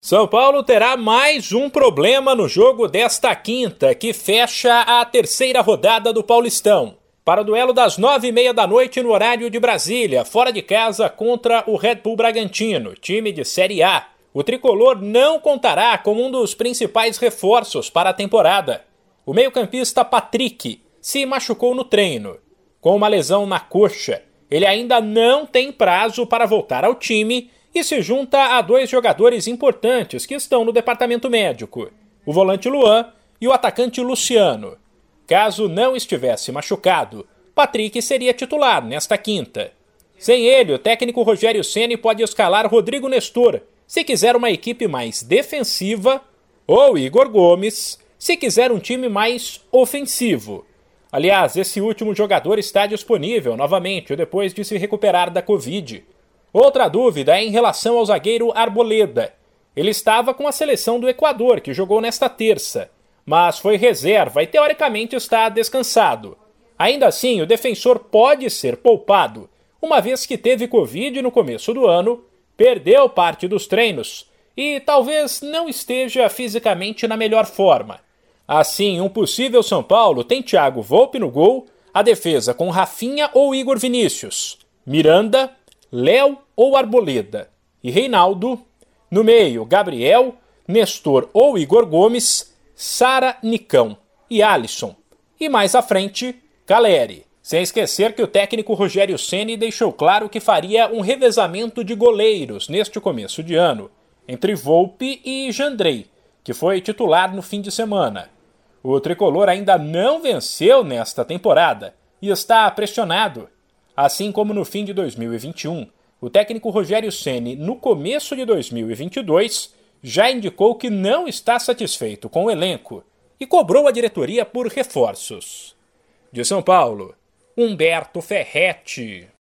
São Paulo terá mais um problema no jogo desta quinta, que fecha a terceira rodada do Paulistão. Para o duelo das nove e meia da noite no horário de Brasília, fora de casa contra o Red Bull Bragantino, time de Série A. O tricolor não contará como um dos principais reforços para a temporada. O meio-campista Patrick se machucou no treino. Com uma lesão na coxa, ele ainda não tem prazo para voltar ao time e se junta a dois jogadores importantes que estão no departamento médico: o volante Luan e o atacante Luciano. Caso não estivesse machucado, Patrick seria titular nesta quinta. Sem ele, o técnico Rogério Ceni pode escalar Rodrigo Nestor, se quiser uma equipe mais defensiva, ou Igor Gomes, se quiser um time mais ofensivo. Aliás, esse último jogador está disponível novamente depois de se recuperar da Covid. Outra dúvida é em relação ao zagueiro Arboleda. Ele estava com a seleção do Equador, que jogou nesta terça, mas foi reserva e teoricamente está descansado. Ainda assim, o defensor pode ser poupado, uma vez que teve Covid no começo do ano, perdeu parte dos treinos e talvez não esteja fisicamente na melhor forma. Assim, um possível São Paulo tem Thiago Volpe no gol, a defesa com Rafinha ou Igor Vinícius, Miranda, Léo ou Arboleda. E Reinaldo, no meio, Gabriel, Nestor ou Igor Gomes, Sara Nicão e Alisson. E mais à frente, Caleri. Sem esquecer que o técnico Rogério Ceni deixou claro que faria um revezamento de goleiros neste começo de ano, entre Volpe e Jandrei, que foi titular no fim de semana. O tricolor ainda não venceu nesta temporada e está pressionado Assim como no fim de 2021, o técnico Rogério Ceni, no começo de 2022, já indicou que não está satisfeito com o elenco e cobrou a diretoria por reforços. De São Paulo, Humberto Ferretti.